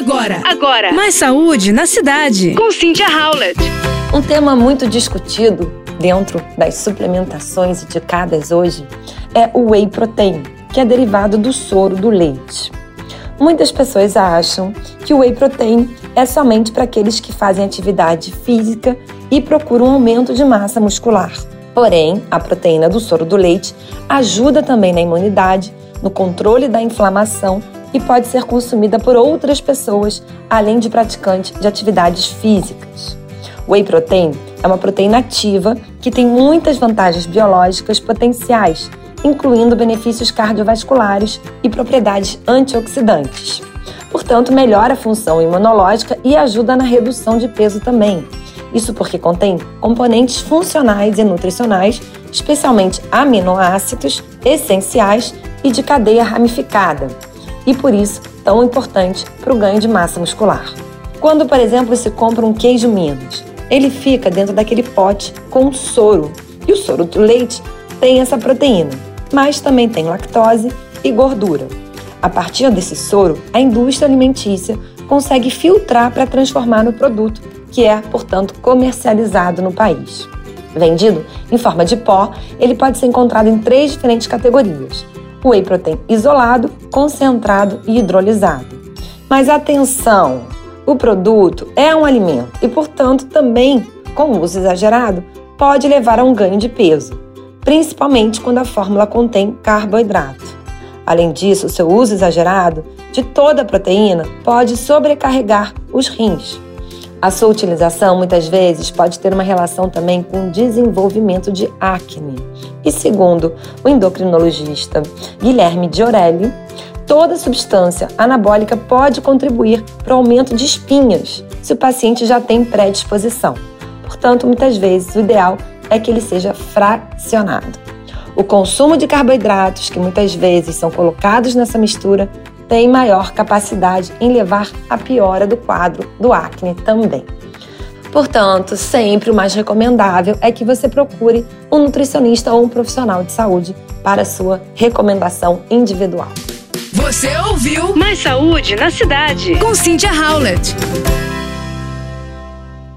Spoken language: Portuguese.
Agora, agora, mais saúde na cidade. Com Cynthia Howlett. Um tema muito discutido dentro das suplementações indicadas hoje é o whey protein, que é derivado do soro do leite. Muitas pessoas acham que o whey protein é somente para aqueles que fazem atividade física e procuram um aumento de massa muscular. Porém, a proteína do soro do leite ajuda também na imunidade, no controle da inflamação e pode ser consumida por outras pessoas, além de praticantes de atividades físicas. Whey protein é uma proteína ativa que tem muitas vantagens biológicas potenciais, incluindo benefícios cardiovasculares e propriedades antioxidantes. Portanto, melhora a função imunológica e ajuda na redução de peso também. Isso porque contém componentes funcionais e nutricionais, especialmente aminoácidos essenciais e de cadeia ramificada, e por isso tão importante para o ganho de massa muscular. Quando, por exemplo, se compra um queijo Minas, ele fica dentro daquele pote com soro, e o soro do leite tem essa proteína, mas também tem lactose e gordura. A partir desse soro, a indústria alimentícia consegue filtrar para transformar no produto, que é, portanto, comercializado no país. Vendido em forma de pó, ele pode ser encontrado em três diferentes categorias: whey protein isolado, concentrado e hidrolisado. Mas atenção, o produto é um alimento e, portanto, também, com uso exagerado, pode levar a um ganho de peso, principalmente quando a fórmula contém carboidrato. Além disso, seu uso exagerado de toda a proteína pode sobrecarregar os rins. A sua utilização muitas vezes pode ter uma relação também com o desenvolvimento de acne. E segundo o endocrinologista Guilherme Diorelli, toda substância anabólica pode contribuir para o aumento de espinhas se o paciente já tem predisposição. Portanto, muitas vezes o ideal é que ele seja fracionado. O consumo de carboidratos, que muitas vezes são colocados nessa mistura, tem maior capacidade em levar à piora do quadro do acne também. Portanto, sempre o mais recomendável é que você procure um nutricionista ou um profissional de saúde para sua recomendação individual. Você ouviu Mais Saúde na Cidade com Cynthia Howlett.